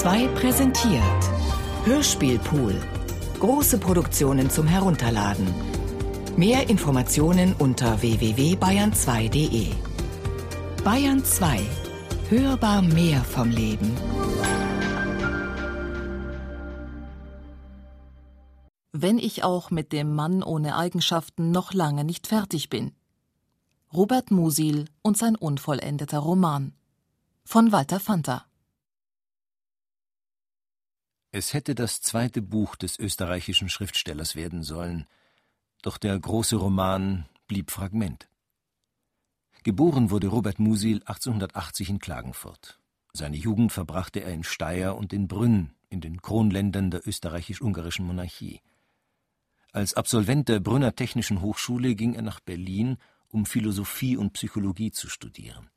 2 präsentiert Hörspielpool. Große Produktionen zum Herunterladen. Mehr Informationen unter www.bayern2.de. Bayern 2. Hörbar mehr vom Leben. Wenn ich auch mit dem Mann ohne Eigenschaften noch lange nicht fertig bin. Robert Musil und sein unvollendeter Roman. Von Walter Fanta. Es hätte das zweite Buch des österreichischen Schriftstellers werden sollen, doch der große Roman blieb Fragment. Geboren wurde Robert Musil 1880 in Klagenfurt. Seine Jugend verbrachte er in Steyr und in Brünn, in den Kronländern der österreichisch-ungarischen Monarchie. Als Absolvent der Brünner Technischen Hochschule ging er nach Berlin, um Philosophie und Psychologie zu studieren.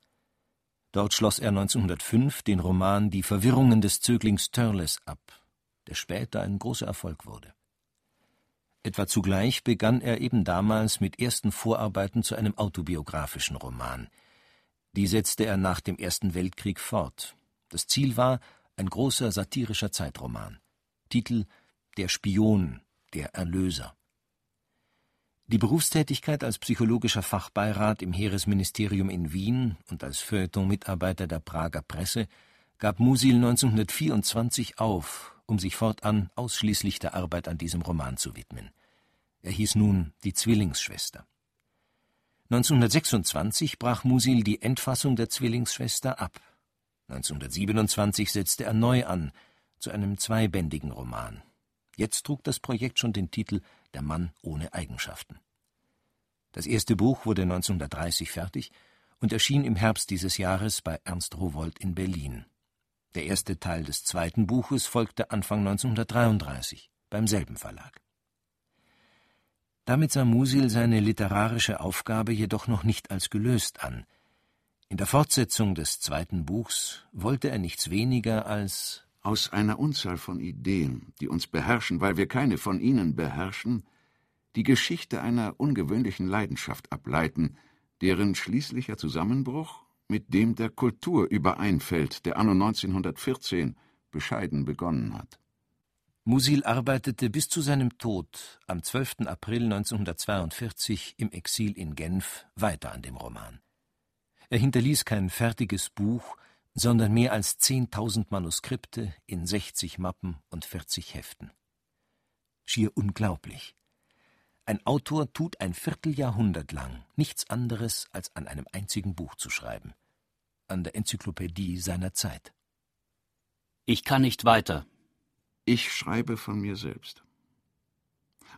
Dort schloss er 1905 den Roman Die Verwirrungen des Zöglings Törles ab, der später ein großer Erfolg wurde. Etwa zugleich begann er eben damals mit ersten Vorarbeiten zu einem autobiografischen Roman. Die setzte er nach dem Ersten Weltkrieg fort. Das Ziel war ein großer satirischer Zeitroman. Titel Der Spion, der Erlöser. Die Berufstätigkeit als psychologischer Fachbeirat im Heeresministerium in Wien und als Feuilleton-Mitarbeiter der Prager Presse gab Musil 1924 auf um sich fortan ausschließlich der Arbeit an diesem Roman zu widmen. Er hieß nun Die Zwillingsschwester. 1926 brach Musil die Endfassung der Zwillingsschwester ab. 1927 setzte er neu an, zu einem zweibändigen Roman. Jetzt trug das Projekt schon den Titel Der Mann ohne Eigenschaften. Das erste Buch wurde 1930 fertig und erschien im Herbst dieses Jahres bei Ernst Rowold in Berlin. Der erste Teil des zweiten Buches folgte Anfang 1933 beim selben Verlag. Damit sah Musil seine literarische Aufgabe jedoch noch nicht als gelöst an. In der Fortsetzung des zweiten Buchs wollte er nichts weniger als aus einer Unzahl von Ideen, die uns beherrschen, weil wir keine von ihnen beherrschen, die Geschichte einer ungewöhnlichen Leidenschaft ableiten, deren schließlicher Zusammenbruch mit dem der Kultur übereinfällt, der anno 1914 bescheiden begonnen hat. Musil arbeitete bis zu seinem Tod am 12. April 1942 im Exil in Genf weiter an dem Roman. Er hinterließ kein fertiges Buch, sondern mehr als 10.000 Manuskripte in 60 Mappen und 40 Heften. Schier unglaublich. Ein Autor tut ein Vierteljahrhundert lang nichts anderes, als an einem einzigen Buch zu schreiben. An der Enzyklopädie seiner Zeit. Ich kann nicht weiter. Ich schreibe von mir selbst.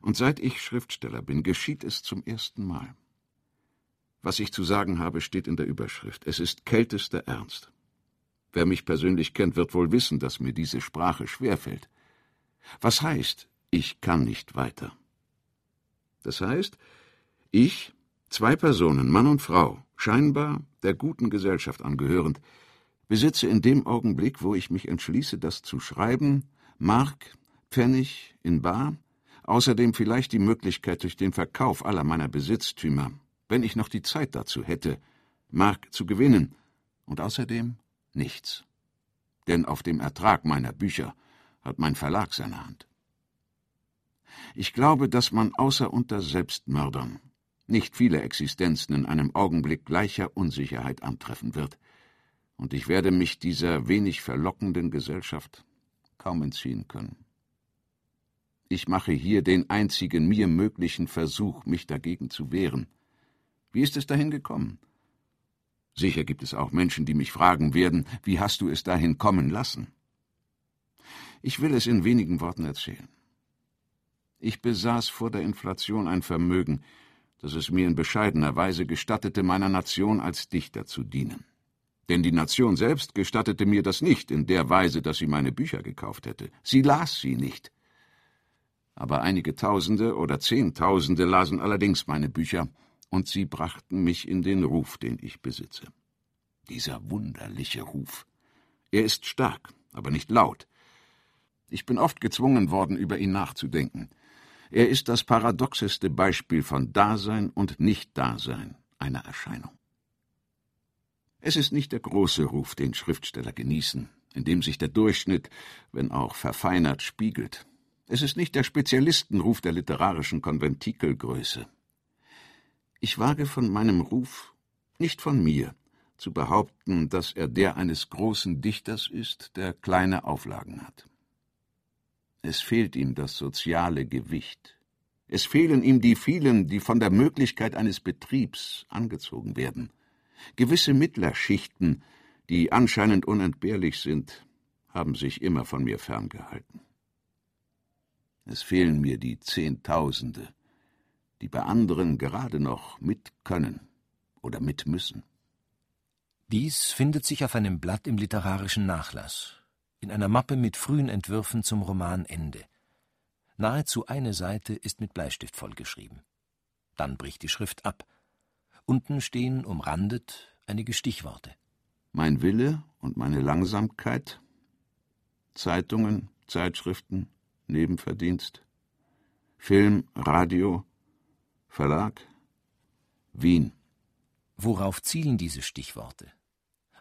Und seit ich Schriftsteller bin, geschieht es zum ersten Mal. Was ich zu sagen habe, steht in der Überschrift. Es ist kältester Ernst. Wer mich persönlich kennt, wird wohl wissen, dass mir diese Sprache schwerfällt. Was heißt, ich kann nicht weiter? Das heißt, ich, zwei Personen, Mann und Frau, scheinbar der guten Gesellschaft angehörend, besitze in dem Augenblick, wo ich mich entschließe, das zu schreiben, Mark, Pfennig in Bar, außerdem vielleicht die Möglichkeit durch den Verkauf aller meiner Besitztümer, wenn ich noch die Zeit dazu hätte, Mark zu gewinnen, und außerdem nichts. Denn auf dem Ertrag meiner Bücher hat mein Verlag seine Hand. Ich glaube, dass man außer unter Selbstmördern nicht viele Existenzen in einem Augenblick gleicher Unsicherheit antreffen wird, und ich werde mich dieser wenig verlockenden Gesellschaft kaum entziehen können. Ich mache hier den einzigen mir möglichen Versuch, mich dagegen zu wehren. Wie ist es dahin gekommen? Sicher gibt es auch Menschen, die mich fragen werden, wie hast du es dahin kommen lassen? Ich will es in wenigen Worten erzählen. Ich besaß vor der Inflation ein Vermögen, das es mir in bescheidener Weise gestattete, meiner Nation als Dichter zu dienen. Denn die Nation selbst gestattete mir das nicht in der Weise, dass sie meine Bücher gekauft hätte. Sie las sie nicht. Aber einige Tausende oder Zehntausende lasen allerdings meine Bücher, und sie brachten mich in den Ruf, den ich besitze. Dieser wunderliche Ruf. Er ist stark, aber nicht laut. Ich bin oft gezwungen worden, über ihn nachzudenken. Er ist das paradoxeste Beispiel von Dasein und Nichtdasein einer Erscheinung. Es ist nicht der große Ruf, den Schriftsteller genießen. in dem sich der Durchschnitt, wenn auch verfeinert, spiegelt. Es ist nicht der Spezialistenruf der literarischen Konventikelgröße. Ich wage von meinem Ruf, nicht von mir, zu behaupten, dass er der eines großen Dichters ist, der kleine Auflagen hat. Es fehlt ihm das soziale Gewicht. Es fehlen ihm die vielen, die von der Möglichkeit eines Betriebs angezogen werden. Gewisse Mittlerschichten, die anscheinend unentbehrlich sind, haben sich immer von mir ferngehalten. Es fehlen mir die Zehntausende, die bei anderen gerade noch mit können oder mit müssen. Dies findet sich auf einem Blatt im literarischen Nachlass, in einer Mappe mit frühen Entwürfen zum Roman Ende. Nahezu eine Seite ist mit Bleistift vollgeschrieben. Dann bricht die Schrift ab. Unten stehen umrandet einige Stichworte. Mein Wille und meine Langsamkeit, Zeitungen, Zeitschriften, Nebenverdienst, Film, Radio, Verlag, Wien. Worauf zielen diese Stichworte?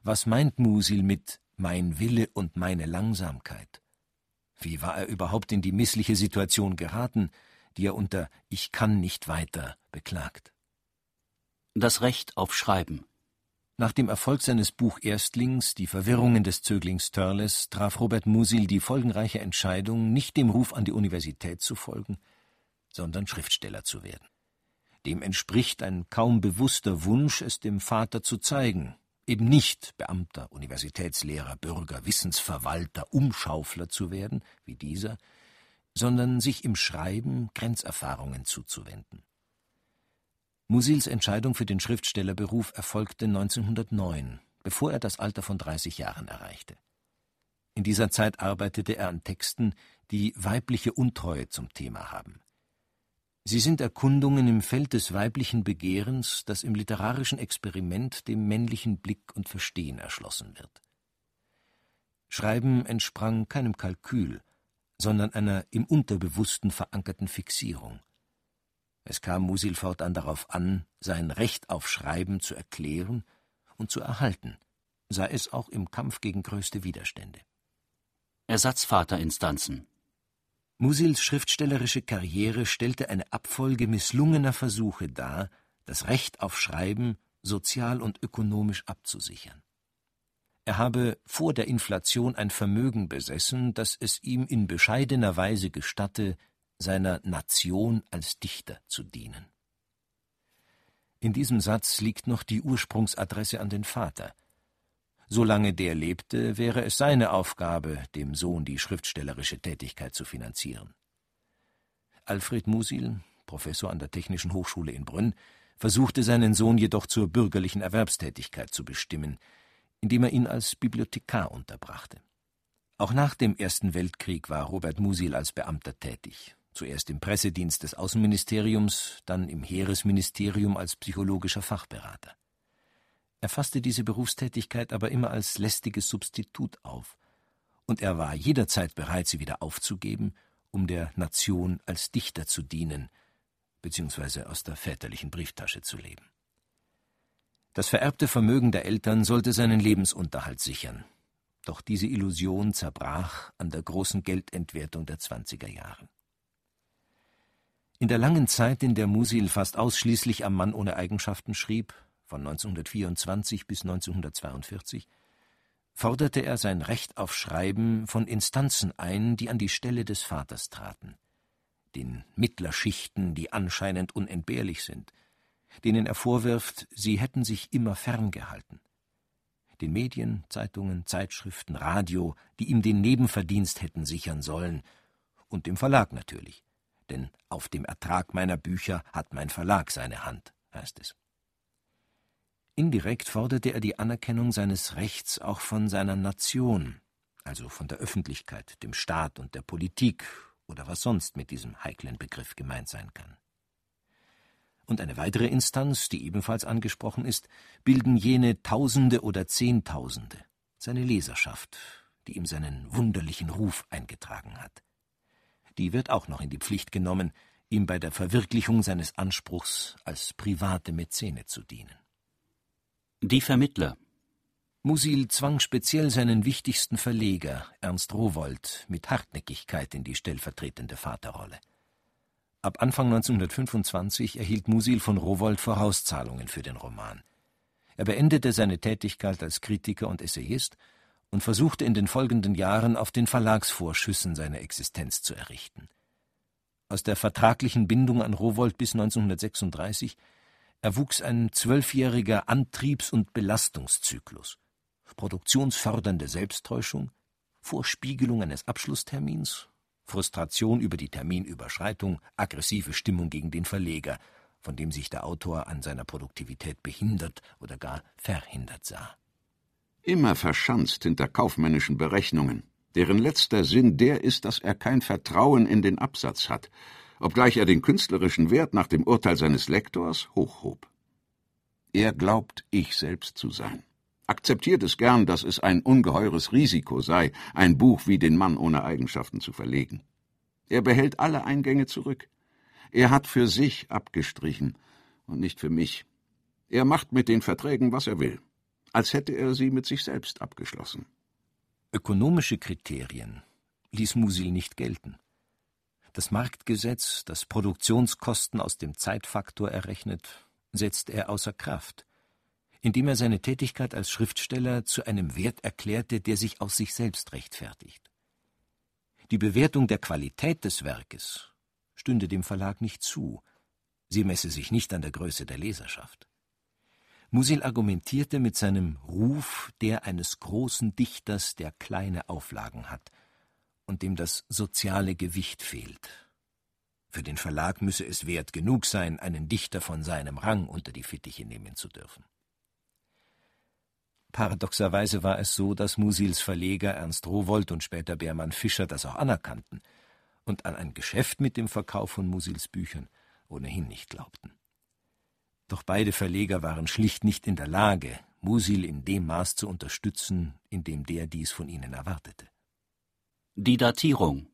Was meint Musil mit mein Wille und meine Langsamkeit? Wie war er überhaupt in die missliche Situation geraten, die er unter Ich kann nicht weiter beklagt? Das Recht auf Schreiben. Nach dem Erfolg seines Bucherstling Die Verwirrungen des Zöglings Törles traf Robert Musil die folgenreiche Entscheidung, nicht dem Ruf an die Universität zu folgen, sondern Schriftsteller zu werden. Dem entspricht ein kaum bewusster Wunsch, es dem Vater zu zeigen, eben nicht Beamter, Universitätslehrer, Bürger, Wissensverwalter, Umschaufler zu werden, wie dieser, sondern sich im Schreiben Grenzerfahrungen zuzuwenden. Musils Entscheidung für den Schriftstellerberuf erfolgte 1909, bevor er das Alter von 30 Jahren erreichte. In dieser Zeit arbeitete er an Texten, die weibliche Untreue zum Thema haben. Sie sind Erkundungen im Feld des weiblichen Begehrens, das im literarischen Experiment dem männlichen Blick und Verstehen erschlossen wird. Schreiben entsprang keinem Kalkül, sondern einer im Unterbewussten verankerten Fixierung. Es kam Musil fortan darauf an, sein Recht auf Schreiben zu erklären und zu erhalten, sei es auch im Kampf gegen größte Widerstände. Ersatzvaterinstanzen Musils schriftstellerische Karriere stellte eine Abfolge misslungener Versuche dar, das Recht auf Schreiben sozial und ökonomisch abzusichern. Er habe vor der Inflation ein Vermögen besessen, das es ihm in bescheidener Weise gestatte, seiner Nation als Dichter zu dienen. In diesem Satz liegt noch die Ursprungsadresse an den Vater. Solange der lebte, wäre es seine Aufgabe, dem Sohn die schriftstellerische Tätigkeit zu finanzieren. Alfred Musil, Professor an der Technischen Hochschule in Brünn, versuchte seinen Sohn jedoch zur bürgerlichen Erwerbstätigkeit zu bestimmen, indem er ihn als Bibliothekar unterbrachte. Auch nach dem Ersten Weltkrieg war Robert Musil als Beamter tätig zuerst im Pressedienst des Außenministeriums, dann im Heeresministerium als psychologischer Fachberater. Er fasste diese Berufstätigkeit aber immer als lästiges Substitut auf, und er war jederzeit bereit, sie wieder aufzugeben, um der Nation als Dichter zu dienen, beziehungsweise aus der väterlichen Brieftasche zu leben. Das vererbte Vermögen der Eltern sollte seinen Lebensunterhalt sichern, doch diese Illusion zerbrach an der großen Geldentwertung der zwanziger Jahre. In der langen Zeit, in der Musil fast ausschließlich am Mann ohne Eigenschaften schrieb, von 1924 bis 1942, forderte er sein Recht auf Schreiben von Instanzen ein, die an die Stelle des Vaters traten, den Mittlerschichten, die anscheinend unentbehrlich sind, denen er vorwirft, sie hätten sich immer ferngehalten, den Medien, Zeitungen, Zeitschriften, Radio, die ihm den Nebenverdienst hätten sichern sollen, und dem Verlag natürlich denn auf dem Ertrag meiner Bücher hat mein Verlag seine Hand, heißt es. Indirekt forderte er die Anerkennung seines Rechts auch von seiner Nation, also von der Öffentlichkeit, dem Staat und der Politik oder was sonst mit diesem heiklen Begriff gemeint sein kann. Und eine weitere Instanz, die ebenfalls angesprochen ist, bilden jene Tausende oder Zehntausende, seine Leserschaft, die ihm seinen wunderlichen Ruf eingetragen hat die wird auch noch in die Pflicht genommen, ihm bei der Verwirklichung seines Anspruchs als private Mäzene zu dienen. Die Vermittler Musil zwang speziell seinen wichtigsten Verleger, Ernst Rowohlt, mit Hartnäckigkeit in die stellvertretende Vaterrolle. Ab Anfang 1925 erhielt Musil von Rowohlt Vorauszahlungen für den Roman. Er beendete seine Tätigkeit als Kritiker und Essayist und versuchte in den folgenden Jahren auf den Verlagsvorschüssen seine Existenz zu errichten. Aus der vertraglichen Bindung an Rowohlt bis 1936 erwuchs ein zwölfjähriger Antriebs- und Belastungszyklus. Produktionsfördernde Selbsttäuschung, Vorspiegelung eines Abschlusstermins, Frustration über die Terminüberschreitung, aggressive Stimmung gegen den Verleger, von dem sich der Autor an seiner Produktivität behindert oder gar verhindert sah. Immer verschanzt hinter kaufmännischen Berechnungen, deren letzter Sinn der ist, dass er kein Vertrauen in den Absatz hat, obgleich er den künstlerischen Wert nach dem Urteil seines Lektors hochhob. Er glaubt, ich selbst zu sein. Akzeptiert es gern, dass es ein ungeheures Risiko sei, ein Buch wie den Mann ohne Eigenschaften zu verlegen. Er behält alle Eingänge zurück. Er hat für sich abgestrichen und nicht für mich. Er macht mit den Verträgen, was er will, als hätte er sie mit sich selbst abgeschlossen. Ökonomische Kriterien ließ Musil nicht gelten. Das Marktgesetz, das Produktionskosten aus dem Zeitfaktor errechnet, setzt er außer Kraft, indem er seine Tätigkeit als Schriftsteller zu einem Wert erklärte, der sich aus sich selbst rechtfertigt. Die Bewertung der Qualität des Werkes stünde dem Verlag nicht zu, sie messe sich nicht an der Größe der Leserschaft. Musil argumentierte mit seinem Ruf der eines großen Dichters, der kleine Auflagen hat – und dem das soziale Gewicht fehlt. Für den Verlag müsse es wert genug sein, einen Dichter von seinem Rang unter die Fittiche nehmen zu dürfen. Paradoxerweise war es so, dass Musils Verleger Ernst Rowold und später Beermann Fischer das auch anerkannten und an ein Geschäft mit dem Verkauf von Musils Büchern ohnehin nicht glaubten. Doch beide Verleger waren schlicht nicht in der Lage, Musil in dem Maß zu unterstützen, in dem der dies von ihnen erwartete. Die Datierung.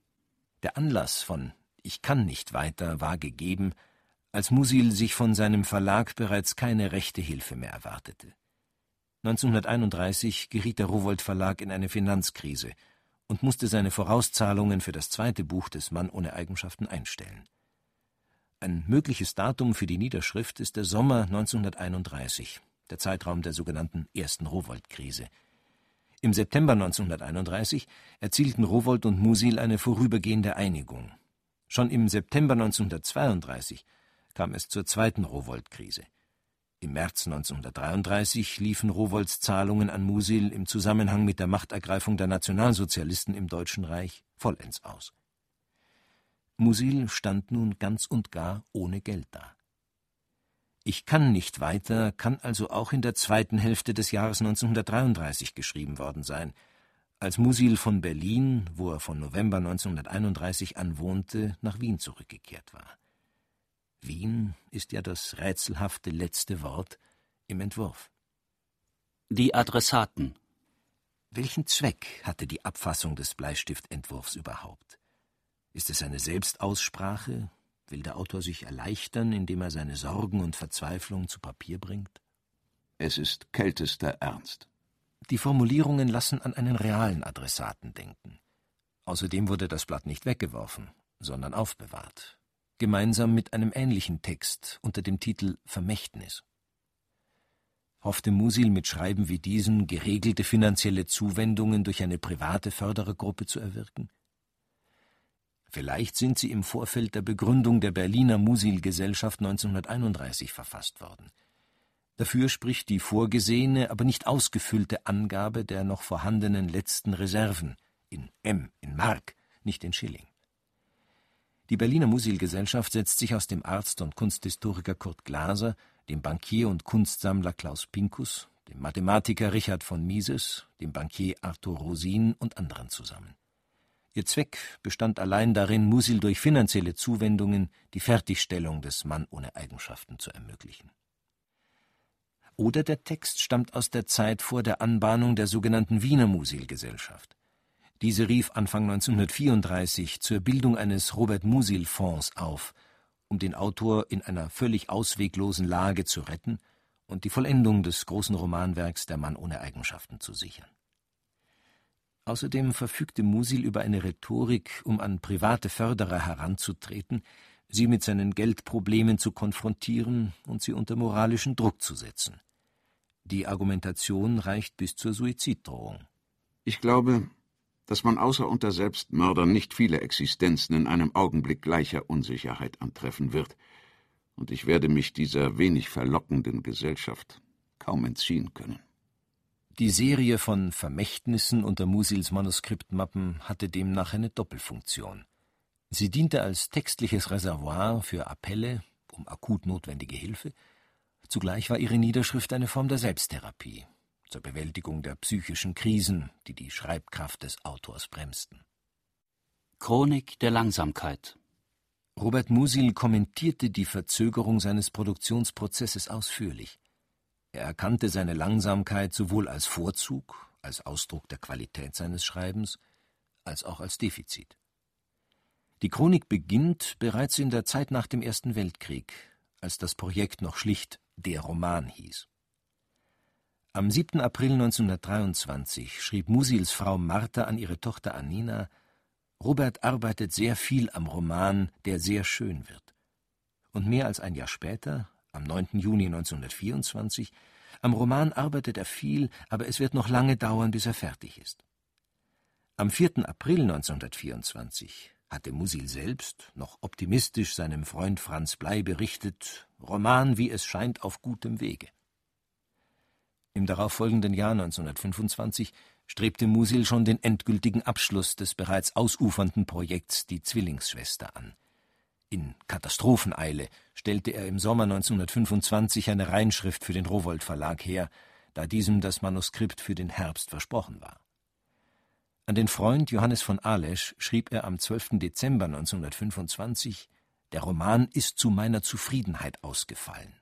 Der Anlass von Ich kann nicht weiter war gegeben, als Musil sich von seinem Verlag bereits keine rechte Hilfe mehr erwartete. 1931 geriet der Rowold Verlag in eine Finanzkrise und musste seine Vorauszahlungen für das zweite Buch des Mann ohne Eigenschaften einstellen. Ein mögliches Datum für die Niederschrift ist der Sommer 1931, der Zeitraum der sogenannten ersten Rowold-Krise – im September 1931 erzielten Rowohlt und Musil eine vorübergehende Einigung. Schon im September 1932 kam es zur zweiten Rowohlt-Krise. Im März 1933 liefen Rowohls Zahlungen an Musil im Zusammenhang mit der Machtergreifung der Nationalsozialisten im Deutschen Reich vollends aus. Musil stand nun ganz und gar ohne Geld da. Ich kann nicht weiter kann also auch in der zweiten Hälfte des Jahres 1933 geschrieben worden sein, als Musil von Berlin, wo er von November 1931 an wohnte, nach Wien zurückgekehrt war. Wien ist ja das rätselhafte letzte Wort im Entwurf. Die Adressaten. Welchen Zweck hatte die Abfassung des Bleistiftentwurfs überhaupt? Ist es eine Selbstaussprache, Will der Autor sich erleichtern, indem er seine Sorgen und Verzweiflung zu Papier bringt? Es ist kältester Ernst. Die Formulierungen lassen an einen realen Adressaten denken. Außerdem wurde das Blatt nicht weggeworfen, sondern aufbewahrt, gemeinsam mit einem ähnlichen Text unter dem Titel Vermächtnis. Hoffte Musil mit Schreiben wie diesen geregelte finanzielle Zuwendungen durch eine private Förderergruppe zu erwirken? Vielleicht sind sie im Vorfeld der Begründung der Berliner Musil-Gesellschaft 1931 verfasst worden. Dafür spricht die vorgesehene, aber nicht ausgefüllte Angabe der noch vorhandenen letzten Reserven in M, in Mark, nicht in Schilling. Die Berliner Musil-Gesellschaft setzt sich aus dem Arzt und Kunsthistoriker Kurt Glaser, dem Bankier und Kunstsammler Klaus Pinkus, dem Mathematiker Richard von Mises, dem Bankier Arthur Rosin und anderen zusammen. Ihr Zweck bestand allein darin, Musil durch finanzielle Zuwendungen die Fertigstellung des Mann ohne Eigenschaften zu ermöglichen. Oder der Text stammt aus der Zeit vor der Anbahnung der sogenannten Wiener Musil-Gesellschaft. Diese rief Anfang 1934 zur Bildung eines Robert-Musil-Fonds auf, um den Autor in einer völlig ausweglosen Lage zu retten und die Vollendung des großen Romanwerks Der Mann ohne Eigenschaften zu sichern. Außerdem verfügte Musil über eine Rhetorik, um an private Förderer heranzutreten, sie mit seinen Geldproblemen zu konfrontieren und sie unter moralischen Druck zu setzen. Die Argumentation reicht bis zur Suiziddrohung. Ich glaube, dass man außer unter Selbstmördern nicht viele Existenzen in einem Augenblick gleicher Unsicherheit antreffen wird, und ich werde mich dieser wenig verlockenden Gesellschaft kaum entziehen können. Die Serie von Vermächtnissen unter Musils Manuskriptmappen hatte demnach eine Doppelfunktion. Sie diente als textliches Reservoir für Appelle um akut notwendige Hilfe, zugleich war ihre Niederschrift eine Form der Selbsttherapie zur Bewältigung der psychischen Krisen, die die Schreibkraft des Autors bremsten. Chronik der Langsamkeit Robert Musil kommentierte die Verzögerung seines Produktionsprozesses ausführlich. Er erkannte seine Langsamkeit sowohl als Vorzug, als Ausdruck der Qualität seines Schreibens, als auch als Defizit. Die Chronik beginnt bereits in der Zeit nach dem Ersten Weltkrieg, als das Projekt noch schlicht Der Roman hieß. Am 7. April 1923 schrieb Musils Frau Martha an ihre Tochter Anina, Robert arbeitet sehr viel am Roman, der sehr schön wird. Und mehr als ein Jahr später, am 9. Juni 1924, am Roman arbeitet er viel, aber es wird noch lange dauern, bis er fertig ist. Am 4. April 1924 hatte Musil selbst, noch optimistisch, seinem Freund Franz Blei berichtet, Roman, wie es scheint, auf gutem Wege. Im darauffolgenden Jahr 1925 strebte Musil schon den endgültigen Abschluss des bereits ausufernden Projekts Die Zwillingsschwester an. In Katastropheneile stellte er im Sommer 1925 eine Reinschrift für den Rowold Verlag her, da diesem das Manuskript für den Herbst versprochen war. An den Freund Johannes von Alesch schrieb er am 12. Dezember 1925 Der Roman ist zu meiner Zufriedenheit ausgefallen.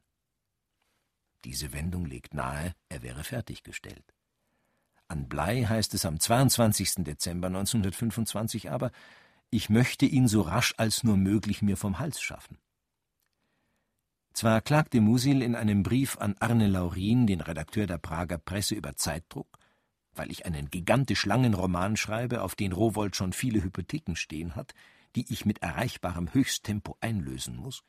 Diese Wendung legt nahe, er wäre fertiggestellt. An Blei heißt es am 22. Dezember 1925 aber, ich möchte ihn so rasch als nur möglich mir vom Hals schaffen. Zwar klagte Musil in einem Brief an Arne Laurin, den Redakteur der Prager Presse, über Zeitdruck, weil ich einen gigantisch langen Roman schreibe, auf den Rowold schon viele Hypotheken stehen hat, die ich mit erreichbarem Höchsttempo einlösen muss,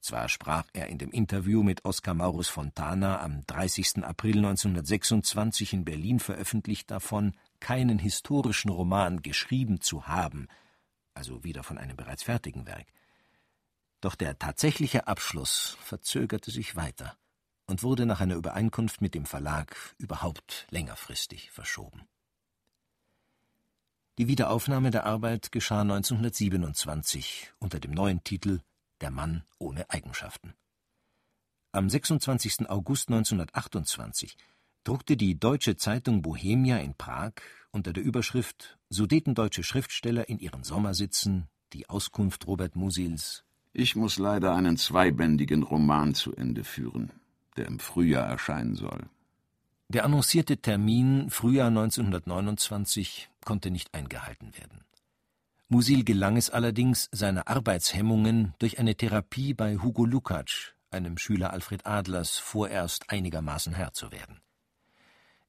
zwar sprach er in dem Interview mit Oskar Maurus Fontana am 30. April 1926 in Berlin veröffentlicht davon, keinen historischen Roman geschrieben zu haben, also wieder von einem bereits fertigen Werk. Doch der tatsächliche Abschluss verzögerte sich weiter und wurde nach einer Übereinkunft mit dem Verlag überhaupt längerfristig verschoben. Die Wiederaufnahme der Arbeit geschah 1927 unter dem neuen Titel der Mann ohne Eigenschaften. Am 26. August 1928 druckte die Deutsche Zeitung Bohemia in Prag unter der Überschrift Sudetendeutsche Schriftsteller in ihren Sommersitzen die Auskunft Robert Musils Ich muss leider einen zweibändigen Roman zu Ende führen, der im Frühjahr erscheinen soll. Der annoncierte Termin Frühjahr 1929 konnte nicht eingehalten werden. Musil gelang es allerdings, seine Arbeitshemmungen durch eine Therapie bei Hugo Lukács, einem Schüler Alfred Adlers, vorerst einigermaßen Herr zu werden.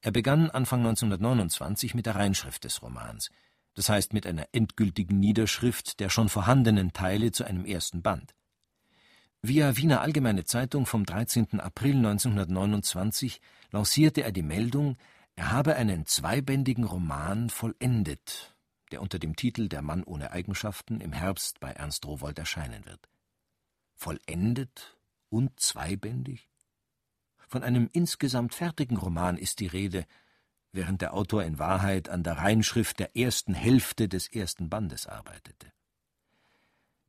Er begann Anfang 1929 mit der Reinschrift des Romans, das heißt mit einer endgültigen Niederschrift der schon vorhandenen Teile zu einem ersten Band. Via Wiener Allgemeine Zeitung vom 13. April 1929 lancierte er die Meldung, er habe einen zweibändigen Roman vollendet der unter dem Titel Der Mann ohne Eigenschaften im Herbst bei Ernst Rowold erscheinen wird. Vollendet und zweibändig? Von einem insgesamt fertigen Roman ist die Rede, während der Autor in Wahrheit an der Reinschrift der ersten Hälfte des ersten Bandes arbeitete.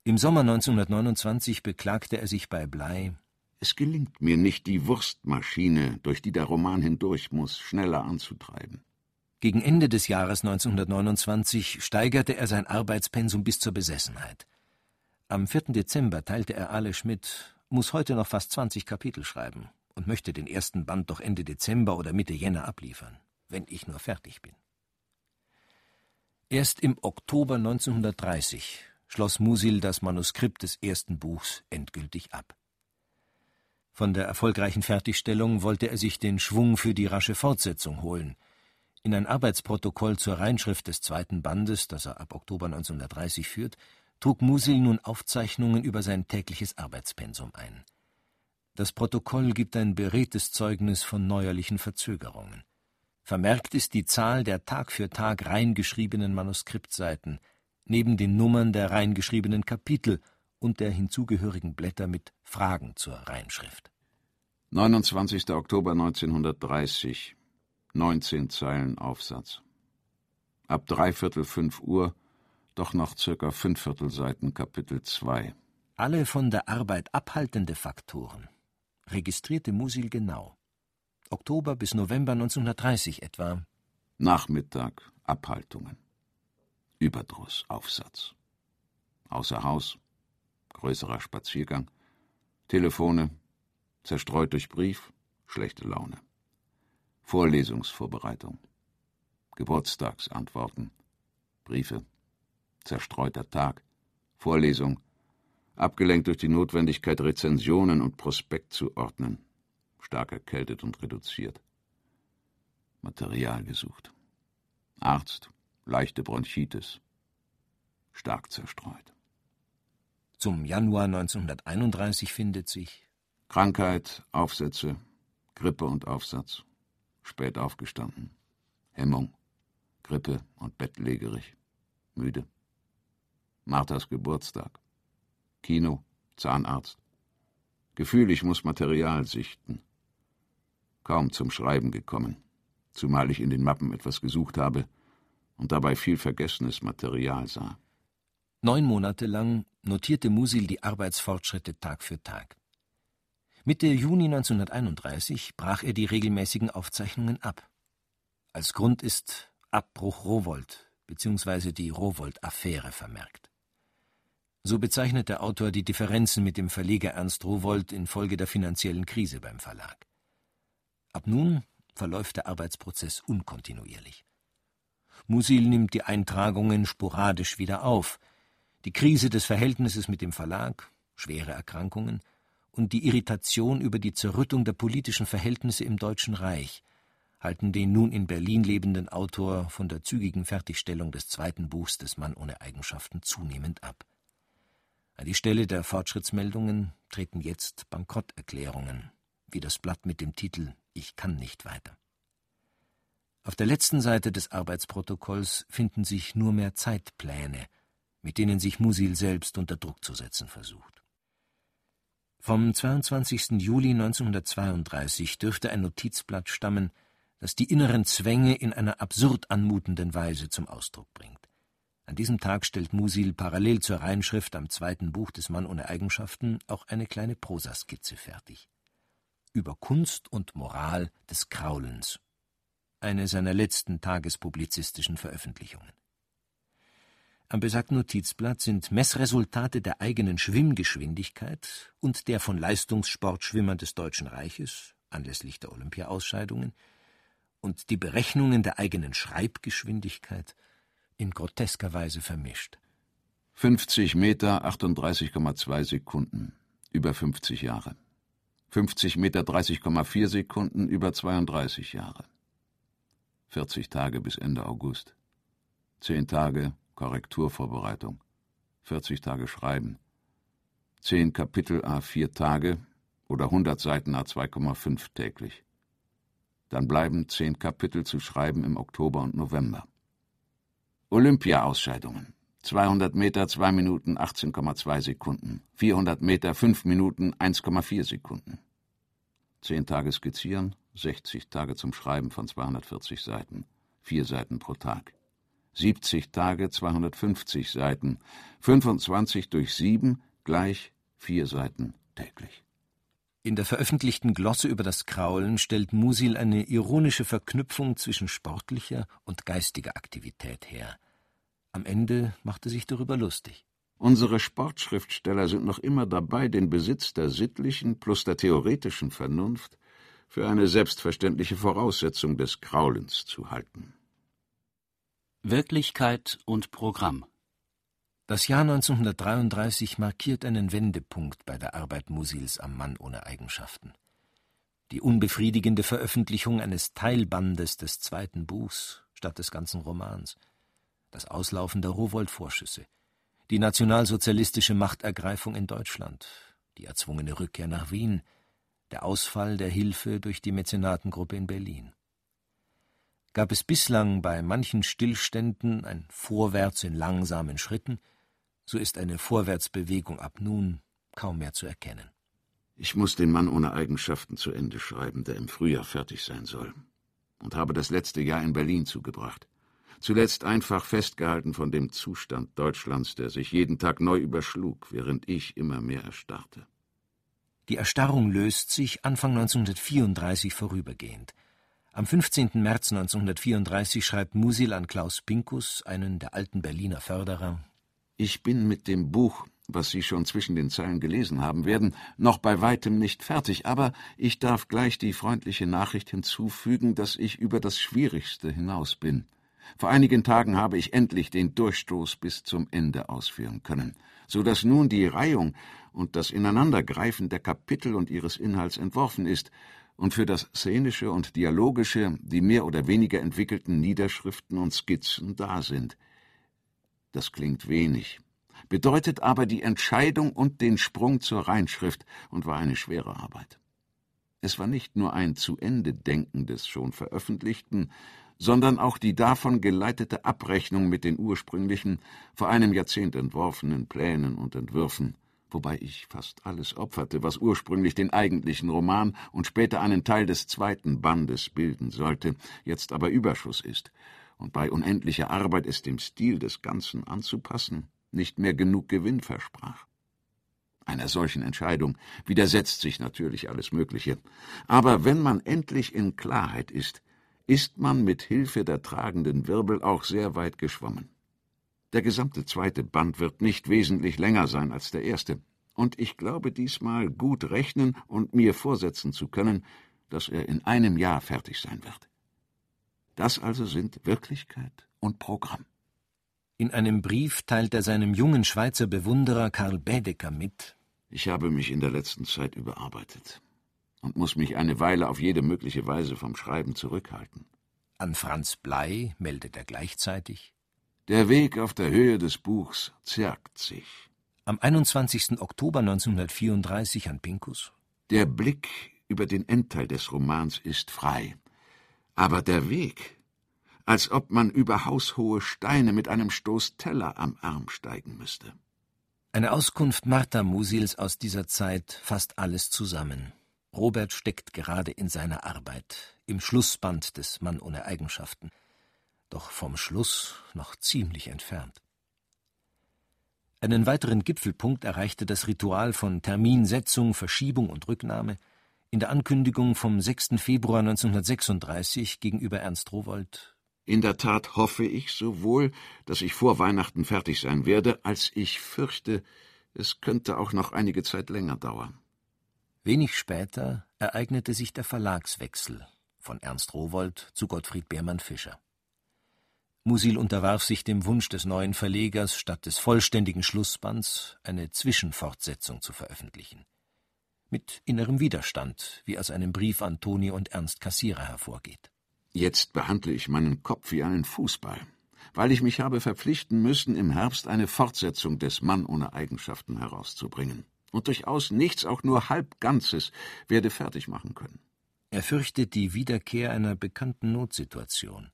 Im Sommer 1929 beklagte er sich bei Blei Es gelingt mir nicht, die Wurstmaschine, durch die der Roman hindurch muss, schneller anzutreiben. Gegen Ende des Jahres 1929 steigerte er sein Arbeitspensum bis zur Besessenheit. Am 4. Dezember teilte er Ale Schmidt, muss heute noch fast 20 Kapitel schreiben und möchte den ersten Band doch Ende Dezember oder Mitte Jänner abliefern, wenn ich nur fertig bin. Erst im Oktober 1930 schloss Musil das Manuskript des ersten Buchs endgültig ab. Von der erfolgreichen Fertigstellung wollte er sich den Schwung für die rasche Fortsetzung holen. In ein Arbeitsprotokoll zur Reinschrift des zweiten Bandes, das er ab Oktober 1930 führt, trug Musil nun Aufzeichnungen über sein tägliches Arbeitspensum ein. Das Protokoll gibt ein beredtes Zeugnis von neuerlichen Verzögerungen. Vermerkt ist die Zahl der Tag für Tag reingeschriebenen Manuskriptseiten, neben den Nummern der reingeschriebenen Kapitel und der hinzugehörigen Blätter mit Fragen zur Reinschrift. 29. Oktober 1930 19 Zeilen Aufsatz. Ab dreiviertel fünf Uhr doch noch circa fünfviertel Seiten Kapitel 2. Alle von der Arbeit abhaltende Faktoren registrierte Musil genau. Oktober bis November 1930 etwa. Nachmittag Abhaltungen. Überdruss Aufsatz. Außer Haus, größerer Spaziergang, Telefone, zerstreut durch Brief, schlechte Laune. Vorlesungsvorbereitung, Geburtstagsantworten, Briefe, zerstreuter Tag, Vorlesung, abgelenkt durch die Notwendigkeit, Rezensionen und Prospekt zu ordnen, stark erkältet und reduziert. Material gesucht. Arzt, leichte Bronchitis, stark zerstreut. Zum Januar 1931 findet sich Krankheit, Aufsätze, Grippe und Aufsatz, spät aufgestanden, Hemmung, Grippe und bettlägerig, müde. Marthas Geburtstag, Kino, Zahnarzt. Gefühl, ich muss Material sichten. Kaum zum Schreiben gekommen, zumal ich in den Mappen etwas gesucht habe und dabei viel vergessenes Material sah. Neun Monate lang notierte Musil die Arbeitsfortschritte Tag für Tag. Mitte Juni 1931 brach er die regelmäßigen Aufzeichnungen ab. Als Grund ist Abbruch Rowold bzw. die Rowold-Affäre vermerkt. So bezeichnet der Autor die Differenzen mit dem Verleger Ernst Rowold infolge der finanziellen Krise beim Verlag. Ab nun verläuft der Arbeitsprozess unkontinuierlich. Musil nimmt die Eintragungen sporadisch wieder auf. Die Krise des Verhältnisses mit dem Verlag, schwere Erkrankungen und die Irritation über die Zerrüttung der politischen Verhältnisse im Deutschen Reich halten den nun in Berlin lebenden Autor von der zügigen Fertigstellung des zweiten Buchs des Mann ohne Eigenschaften zunehmend ab. An die Stelle der Fortschrittsmeldungen treten jetzt Bankrotterklärungen, wie das Blatt mit dem Titel Ich kann nicht weiter. Auf der letzten Seite des Arbeitsprotokolls finden sich nur mehr Zeitpläne, mit denen sich Musil selbst unter Druck zu setzen versucht. Vom 22. Juli 1932 dürfte ein Notizblatt stammen, das die inneren Zwänge in einer absurd anmutenden Weise zum Ausdruck bringt. An diesem Tag stellt Musil parallel zur Reinschrift am zweiten Buch des Mann ohne Eigenschaften auch eine kleine Prosaskizze fertig. Über Kunst und Moral des Kraulens eine seiner letzten tagespublizistischen Veröffentlichungen. Am besagten Notizblatt sind Messresultate der eigenen Schwimmgeschwindigkeit und der von Leistungssportschwimmern des Deutschen Reiches anlässlich der Olympiaausscheidungen und die Berechnungen der eigenen Schreibgeschwindigkeit in grotesker Weise vermischt. 50 Meter 38,2 Sekunden über 50 Jahre. 50 Meter 30,4 Sekunden über 32 Jahre. 40 Tage bis Ende August. 10 Tage Korrekturvorbereitung. 40 Tage Schreiben. 10 Kapitel a 4 Tage oder 100 Seiten a 2,5 täglich. Dann bleiben 10 Kapitel zu schreiben im Oktober und November. Olympia-Ausscheidungen. 200 Meter 2 Minuten 18,2 Sekunden. 400 Meter 5 Minuten 1,4 Sekunden. 10 Tage skizzieren, 60 Tage zum Schreiben von 240 Seiten, 4 Seiten pro Tag. 70 Tage 250 Seiten, 25 durch 7 gleich 4 Seiten täglich. In der veröffentlichten Glosse über das Kraulen stellt Musil eine ironische Verknüpfung zwischen sportlicher und geistiger Aktivität her. Am Ende macht er sich darüber lustig. Unsere Sportschriftsteller sind noch immer dabei, den Besitz der sittlichen plus der theoretischen Vernunft für eine selbstverständliche Voraussetzung des Kraulens zu halten. Wirklichkeit und Programm Das Jahr 1933 markiert einen Wendepunkt bei der Arbeit Musils am Mann ohne Eigenschaften. Die unbefriedigende Veröffentlichung eines Teilbandes des zweiten Buchs statt des ganzen Romans, das Auslaufen der Rowold-Vorschüsse, die nationalsozialistische Machtergreifung in Deutschland, die erzwungene Rückkehr nach Wien, der Ausfall der Hilfe durch die Mäzenatengruppe in Berlin. Gab es bislang bei manchen Stillständen ein Vorwärts in langsamen Schritten, so ist eine Vorwärtsbewegung ab nun kaum mehr zu erkennen. Ich muss den Mann ohne Eigenschaften zu Ende schreiben, der im Frühjahr fertig sein soll, und habe das letzte Jahr in Berlin zugebracht. Zuletzt einfach festgehalten von dem Zustand Deutschlands, der sich jeden Tag neu überschlug, während ich immer mehr erstarrte. Die Erstarrung löst sich Anfang 1934 vorübergehend. Am 15. März 1934 schreibt Musil an Klaus Pinkus, einen der alten Berliner Förderer, ich bin mit dem Buch, was Sie schon zwischen den Zeilen gelesen haben werden, noch bei weitem nicht fertig, aber ich darf gleich die freundliche Nachricht hinzufügen, dass ich über das Schwierigste hinaus bin. Vor einigen Tagen habe ich endlich den Durchstoß bis zum Ende ausführen können, so dass nun die Reihung und das Ineinandergreifen der Kapitel und ihres Inhalts entworfen ist und für das Szenische und Dialogische die mehr oder weniger entwickelten Niederschriften und Skizzen da sind. Das klingt wenig, bedeutet aber die Entscheidung und den Sprung zur Reinschrift und war eine schwere Arbeit. Es war nicht nur ein zu Ende Denken des schon Veröffentlichten, sondern auch die davon geleitete Abrechnung mit den ursprünglichen, vor einem Jahrzehnt entworfenen Plänen und Entwürfen, wobei ich fast alles opferte, was ursprünglich den eigentlichen Roman und später einen Teil des zweiten Bandes bilden sollte, jetzt aber Überschuss ist, und bei unendlicher Arbeit es dem Stil des Ganzen anzupassen, nicht mehr genug Gewinn versprach. Einer solchen Entscheidung widersetzt sich natürlich alles Mögliche. Aber wenn man endlich in Klarheit ist, ist man mit Hilfe der tragenden Wirbel auch sehr weit geschwommen. Der gesamte zweite Band wird nicht wesentlich länger sein als der erste, und ich glaube diesmal gut rechnen und mir vorsetzen zu können, dass er in einem Jahr fertig sein wird. Das also sind Wirklichkeit und Programm. In einem Brief teilt er seinem jungen Schweizer Bewunderer Karl Bädecker mit Ich habe mich in der letzten Zeit überarbeitet und muss mich eine Weile auf jede mögliche Weise vom Schreiben zurückhalten. An Franz Blei meldet er gleichzeitig Der Weg auf der Höhe des Buchs zergt sich. Am 21. Oktober 1934 an Pinkus Der Blick über den Endteil des Romans ist frei. Aber der Weg, als ob man über haushohe Steine mit einem Stoß Teller am Arm steigen müsste. Eine Auskunft Martha Musils aus dieser Zeit fasst alles zusammen. Robert steckt gerade in seiner Arbeit, im Schlussband des Mann ohne Eigenschaften, doch vom Schluss noch ziemlich entfernt. Einen weiteren Gipfelpunkt erreichte das Ritual von Terminsetzung, Verschiebung und Rücknahme in der Ankündigung vom 6. Februar 1936 gegenüber Ernst Rowold In der Tat hoffe ich sowohl, dass ich vor Weihnachten fertig sein werde, als ich fürchte, es könnte auch noch einige Zeit länger dauern. Wenig später ereignete sich der Verlagswechsel von Ernst Rowold zu Gottfried Beermann Fischer. Musil unterwarf sich dem Wunsch des neuen Verlegers, statt des vollständigen Schlussbands eine Zwischenfortsetzung zu veröffentlichen mit innerem Widerstand, wie aus einem Brief an Toni und Ernst Kassierer hervorgeht. Jetzt behandle ich meinen Kopf wie einen Fußball, weil ich mich habe verpflichten müssen, im Herbst eine Fortsetzung des Mann ohne Eigenschaften herauszubringen. Und durchaus nichts, auch nur halb Ganzes, werde fertig machen können. Er fürchtet die Wiederkehr einer bekannten Notsituation.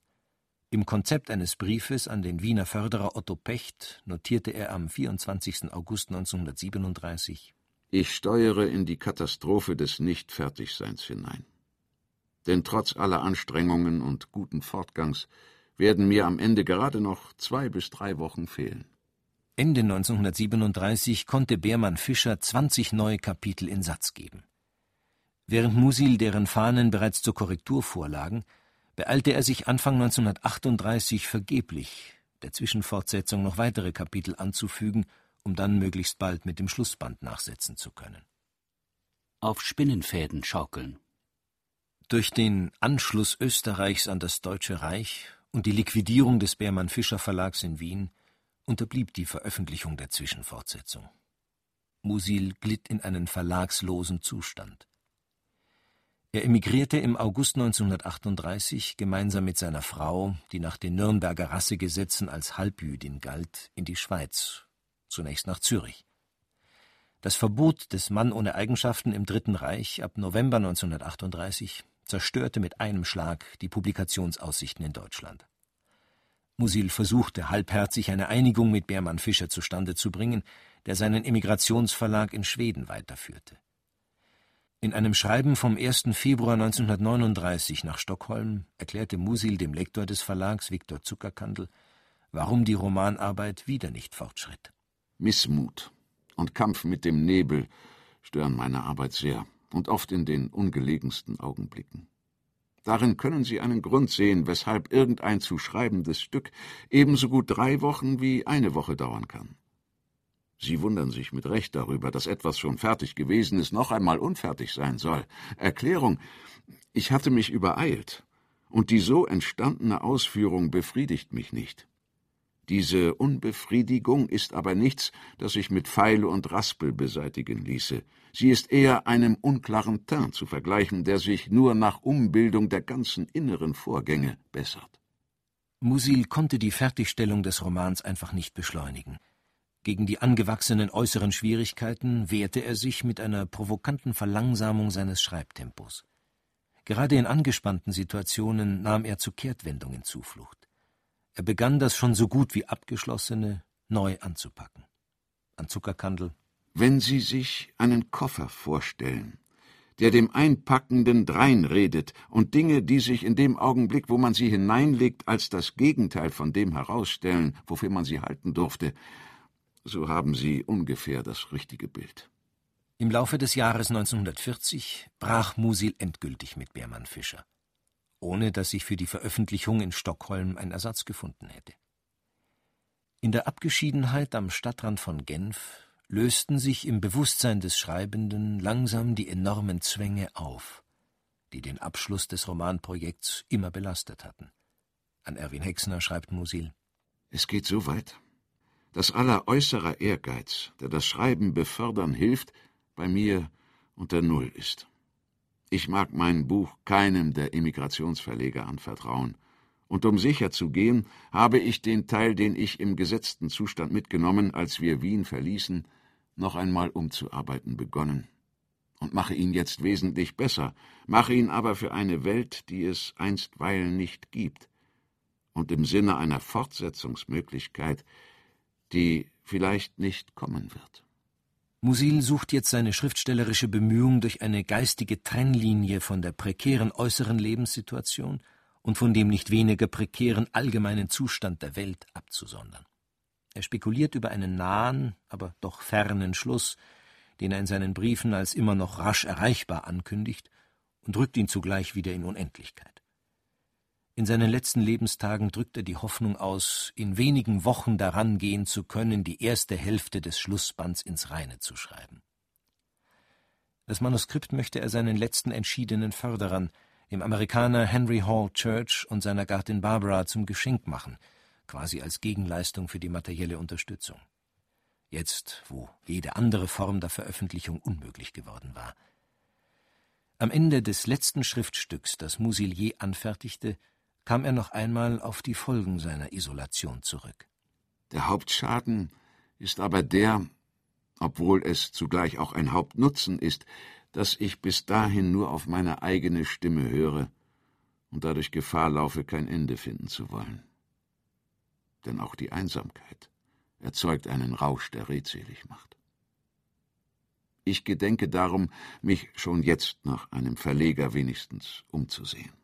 Im Konzept eines Briefes an den Wiener Förderer Otto Pecht notierte er am 24. August 1937 ich steuere in die Katastrophe des Nichtfertigseins hinein. Denn trotz aller Anstrengungen und guten Fortgangs werden mir am Ende gerade noch zwei bis drei Wochen fehlen. Ende 1937 konnte Beermann Fischer 20 neue Kapitel in Satz geben. Während Musil deren Fahnen bereits zur Korrektur vorlagen, beeilte er sich Anfang 1938 vergeblich, der Zwischenfortsetzung noch weitere Kapitel anzufügen um dann möglichst bald mit dem Schlussband nachsetzen zu können. Auf Spinnenfäden schaukeln. Durch den Anschluss Österreichs an das Deutsche Reich und die Liquidierung des Beermann Fischer Verlags in Wien unterblieb die Veröffentlichung der Zwischenfortsetzung. Musil glitt in einen verlagslosen Zustand. Er emigrierte im August 1938 gemeinsam mit seiner Frau, die nach den Nürnberger Rassegesetzen als Halbjüdin galt, in die Schweiz, zunächst nach Zürich. Das Verbot des Mann ohne Eigenschaften im Dritten Reich ab November 1938 zerstörte mit einem Schlag die Publikationsaussichten in Deutschland. Musil versuchte halbherzig eine Einigung mit Beermann Fischer zustande zu bringen, der seinen Emigrationsverlag in Schweden weiterführte. In einem Schreiben vom 1. Februar 1939 nach Stockholm erklärte Musil dem Lektor des Verlags Viktor Zuckerkandl, warum die Romanarbeit wieder nicht fortschritt. Missmut und Kampf mit dem Nebel stören meine Arbeit sehr und oft in den ungelegensten Augenblicken. Darin können Sie einen Grund sehen, weshalb irgendein zu schreibendes Stück ebenso gut drei Wochen wie eine Woche dauern kann. Sie wundern sich mit Recht darüber, dass etwas schon fertig gewesen ist, noch einmal unfertig sein soll. Erklärung Ich hatte mich übereilt, und die so entstandene Ausführung befriedigt mich nicht. Diese Unbefriedigung ist aber nichts, das sich mit Pfeil und Raspel beseitigen ließe. Sie ist eher einem unklaren Teint zu vergleichen, der sich nur nach Umbildung der ganzen inneren Vorgänge bessert. Musil konnte die Fertigstellung des Romans einfach nicht beschleunigen. Gegen die angewachsenen äußeren Schwierigkeiten wehrte er sich mit einer provokanten Verlangsamung seines Schreibtempos. Gerade in angespannten Situationen nahm er zu Kehrtwendungen Zuflucht. Er begann das schon so gut wie abgeschlossene neu anzupacken. An Zuckerkandel. Wenn Sie sich einen Koffer vorstellen, der dem Einpackenden dreinredet und Dinge, die sich in dem Augenblick, wo man sie hineinlegt, als das Gegenteil von dem herausstellen, wofür man sie halten durfte, so haben Sie ungefähr das richtige Bild. Im Laufe des Jahres 1940 brach Musil endgültig mit Beermann Fischer, ohne dass sich für die Veröffentlichung in Stockholm ein Ersatz gefunden hätte. In der Abgeschiedenheit am Stadtrand von Genf lösten sich im Bewusstsein des Schreibenden langsam die enormen Zwänge auf, die den Abschluss des Romanprojekts immer belastet hatten. An Erwin Hexner schreibt Musil: Es geht so weit, dass aller äußerer Ehrgeiz, der das Schreiben befördern hilft, bei mir unter Null ist. Ich mag mein Buch keinem der Emigrationsverleger anvertrauen, und um sicher zu gehen, habe ich den Teil, den ich im gesetzten Zustand mitgenommen, als wir Wien verließen, noch einmal umzuarbeiten begonnen. Und mache ihn jetzt wesentlich besser, mache ihn aber für eine Welt, die es einstweilen nicht gibt, und im Sinne einer Fortsetzungsmöglichkeit, die vielleicht nicht kommen wird. Musil sucht jetzt seine schriftstellerische Bemühung durch eine geistige Trennlinie von der prekären äußeren Lebenssituation und von dem nicht weniger prekären allgemeinen Zustand der Welt abzusondern. Er spekuliert über einen nahen, aber doch fernen Schluss, den er in seinen Briefen als immer noch rasch erreichbar ankündigt, und drückt ihn zugleich wieder in Unendlichkeit. In seinen letzten Lebenstagen drückt er die Hoffnung aus, in wenigen Wochen daran gehen zu können, die erste Hälfte des Schlussbands ins Reine zu schreiben. Das Manuskript möchte er seinen letzten entschiedenen Förderern, dem Amerikaner Henry Hall Church und seiner Gattin Barbara, zum Geschenk machen, quasi als Gegenleistung für die materielle Unterstützung. Jetzt, wo jede andere Form der Veröffentlichung unmöglich geworden war. Am Ende des letzten Schriftstücks, das Musilier anfertigte, kam er noch einmal auf die Folgen seiner Isolation zurück. Der Hauptschaden ist aber der, obwohl es zugleich auch ein Hauptnutzen ist, dass ich bis dahin nur auf meine eigene Stimme höre und dadurch Gefahr laufe, kein Ende finden zu wollen. Denn auch die Einsamkeit erzeugt einen Rausch, der redselig macht. Ich gedenke darum, mich schon jetzt nach einem Verleger wenigstens umzusehen.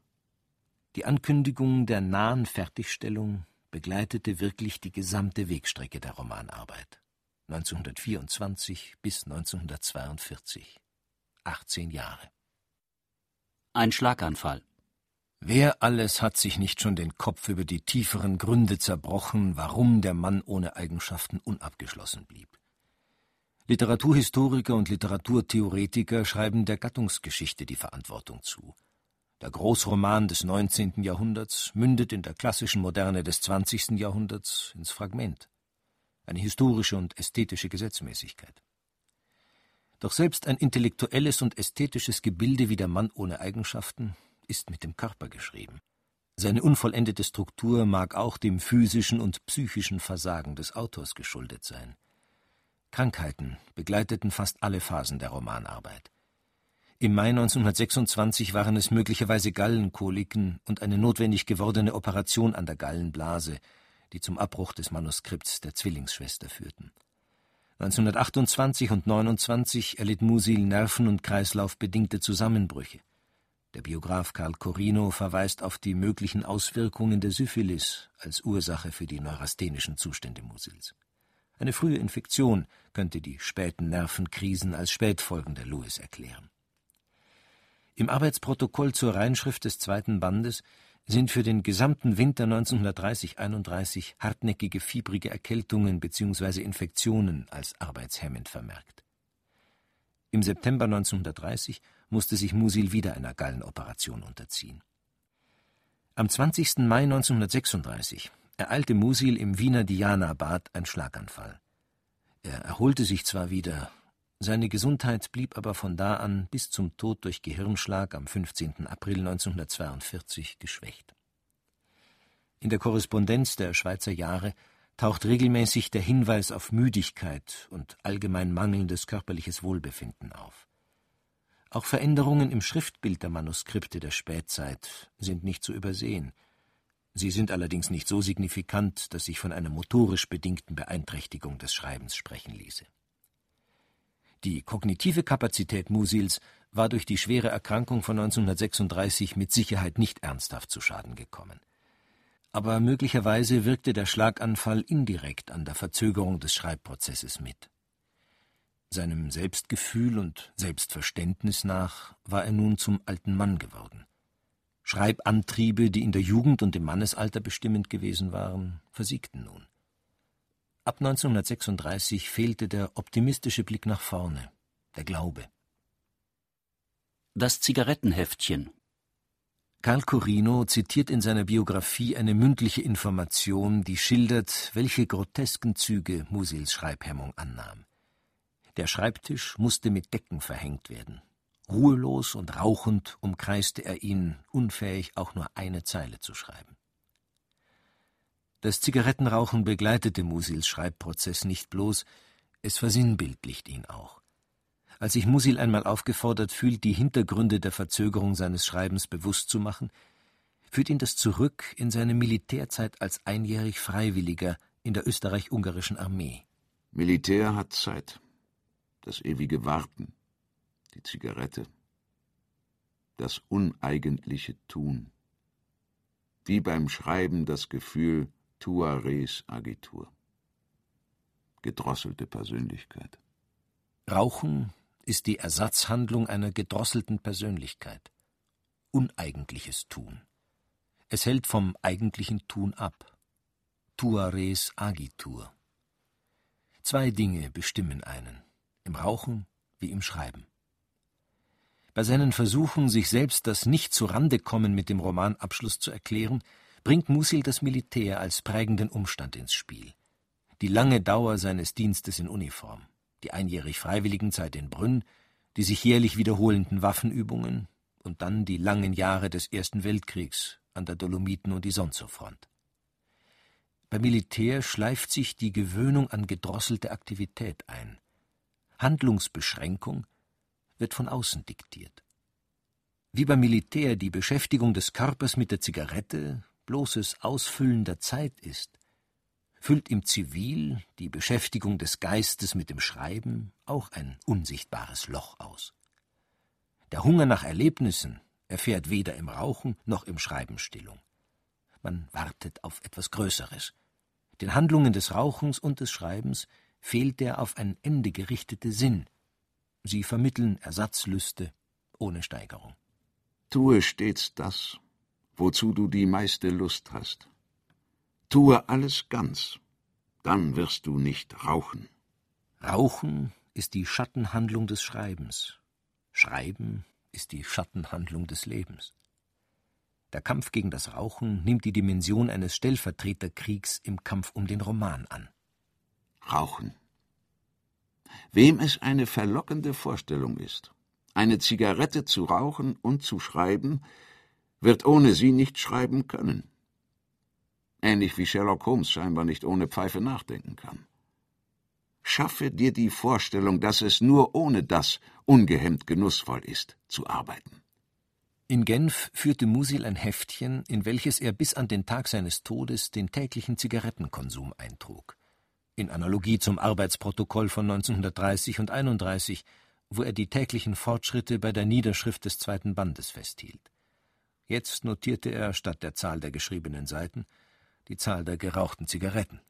Die Ankündigung der nahen Fertigstellung begleitete wirklich die gesamte Wegstrecke der Romanarbeit. 1924 bis 1942. 18 Jahre. Ein Schlaganfall. Wer alles hat sich nicht schon den Kopf über die tieferen Gründe zerbrochen, warum der Mann ohne Eigenschaften unabgeschlossen blieb? Literaturhistoriker und Literaturtheoretiker schreiben der Gattungsgeschichte die Verantwortung zu. Der Großroman des 19. Jahrhunderts mündet in der klassischen Moderne des 20. Jahrhunderts ins Fragment. eine historische und ästhetische Gesetzmäßigkeit. Doch selbst ein intellektuelles und ästhetisches Gebilde wie der Mann ohne Eigenschaften ist mit dem Körper geschrieben. Seine unvollendete Struktur mag auch dem physischen und psychischen Versagen des Autors geschuldet sein. Krankheiten begleiteten fast alle Phasen der Romanarbeit. Im Mai 1926 waren es möglicherweise Gallenkoliken und eine notwendig gewordene Operation an der Gallenblase, die zum Abbruch des Manuskripts der Zwillingsschwester führten. 1928 und 1929 erlitt Musil nerven- und kreislaufbedingte Zusammenbrüche. Der Biograf Karl Corino verweist auf die möglichen Auswirkungen der Syphilis als Ursache für die neurasthenischen Zustände Musils. Eine frühe Infektion könnte die späten Nervenkrisen als Spätfolgen der Lewis erklären. Im Arbeitsprotokoll zur Reinschrift des zweiten Bandes sind für den gesamten Winter 1930-31 hartnäckige fiebrige Erkältungen bzw. Infektionen als arbeitshemmend vermerkt. Im September 1930 musste sich Musil wieder einer Gallenoperation unterziehen. Am 20. Mai 1936 ereilte Musil im Wiener Diana-Bad ein Schlaganfall. Er erholte sich zwar wieder, seine Gesundheit blieb aber von da an bis zum Tod durch Gehirnschlag am 15. April 1942 geschwächt. In der Korrespondenz der Schweizer Jahre taucht regelmäßig der Hinweis auf Müdigkeit und allgemein mangelndes körperliches Wohlbefinden auf. Auch Veränderungen im Schriftbild der Manuskripte der Spätzeit sind nicht zu übersehen. Sie sind allerdings nicht so signifikant, dass sich von einer motorisch bedingten Beeinträchtigung des Schreibens sprechen ließe. Die kognitive Kapazität Musils war durch die schwere Erkrankung von 1936 mit Sicherheit nicht ernsthaft zu Schaden gekommen. Aber möglicherweise wirkte der Schlaganfall indirekt an der Verzögerung des Schreibprozesses mit. Seinem Selbstgefühl und Selbstverständnis nach war er nun zum alten Mann geworden. Schreibantriebe, die in der Jugend und im Mannesalter bestimmend gewesen waren, versiegten nun. Ab 1936 fehlte der optimistische Blick nach vorne, der Glaube. Das Zigarettenheftchen. Karl Corino zitiert in seiner Biografie eine mündliche Information, die schildert, welche grotesken Züge Musils Schreibhemmung annahm. Der Schreibtisch musste mit Decken verhängt werden. Ruhelos und rauchend umkreiste er ihn, unfähig auch nur eine Zeile zu schreiben. Das Zigarettenrauchen begleitete Musils Schreibprozess nicht bloß, es versinnbildlicht ihn auch. Als sich Musil einmal aufgefordert fühlt, die Hintergründe der Verzögerung seines Schreibens bewusst zu machen, führt ihn das zurück in seine Militärzeit als einjährig Freiwilliger in der österreich-ungarischen Armee. Militär hat Zeit. Das ewige Warten, die Zigarette, das uneigentliche Tun. Wie beim Schreiben das Gefühl, tua res agitur. Gedrosselte Persönlichkeit. Rauchen ist die Ersatzhandlung einer gedrosselten Persönlichkeit. Uneigentliches Tun. Es hält vom eigentlichen Tun ab. Tua res agitur. Zwei Dinge bestimmen einen, im Rauchen wie im Schreiben. Bei seinen Versuchen, sich selbst das nicht zu Rande kommen mit dem Romanabschluss zu erklären, bringt Musil das Militär als prägenden Umstand ins Spiel. Die lange Dauer seines Dienstes in Uniform, die einjährig Freiwilligenzeit in Brünn, die sich jährlich wiederholenden Waffenübungen und dann die langen Jahre des Ersten Weltkriegs an der Dolomiten- und Isonzo-Front. Beim Militär schleift sich die Gewöhnung an gedrosselte Aktivität ein. Handlungsbeschränkung wird von außen diktiert. Wie beim Militär die Beschäftigung des Körpers mit der Zigarette bloßes Ausfüllen der Zeit ist, füllt im Zivil die Beschäftigung des Geistes mit dem Schreiben auch ein unsichtbares Loch aus. Der Hunger nach Erlebnissen erfährt weder im Rauchen noch im Schreiben Stillung. Man wartet auf etwas Größeres. Den Handlungen des Rauchens und des Schreibens fehlt der auf ein Ende gerichtete Sinn. Sie vermitteln Ersatzlüste ohne Steigerung. Tue stets das, wozu du die meiste Lust hast. Tue alles ganz, dann wirst du nicht rauchen. Rauchen ist die Schattenhandlung des Schreibens. Schreiben ist die Schattenhandlung des Lebens. Der Kampf gegen das Rauchen nimmt die Dimension eines Stellvertreterkriegs im Kampf um den Roman an. Rauchen. Wem es eine verlockende Vorstellung ist, eine Zigarette zu rauchen und zu schreiben, wird ohne sie nicht schreiben können. Ähnlich wie Sherlock Holmes scheinbar nicht ohne Pfeife nachdenken kann. Schaffe dir die Vorstellung, dass es nur ohne das ungehemmt genussvoll ist, zu arbeiten. In Genf führte Musil ein Heftchen, in welches er bis an den Tag seines Todes den täglichen Zigarettenkonsum eintrug. In Analogie zum Arbeitsprotokoll von 1930 und 31, wo er die täglichen Fortschritte bei der Niederschrift des zweiten Bandes festhielt. Jetzt notierte er statt der Zahl der geschriebenen Seiten die Zahl der gerauchten Zigaretten.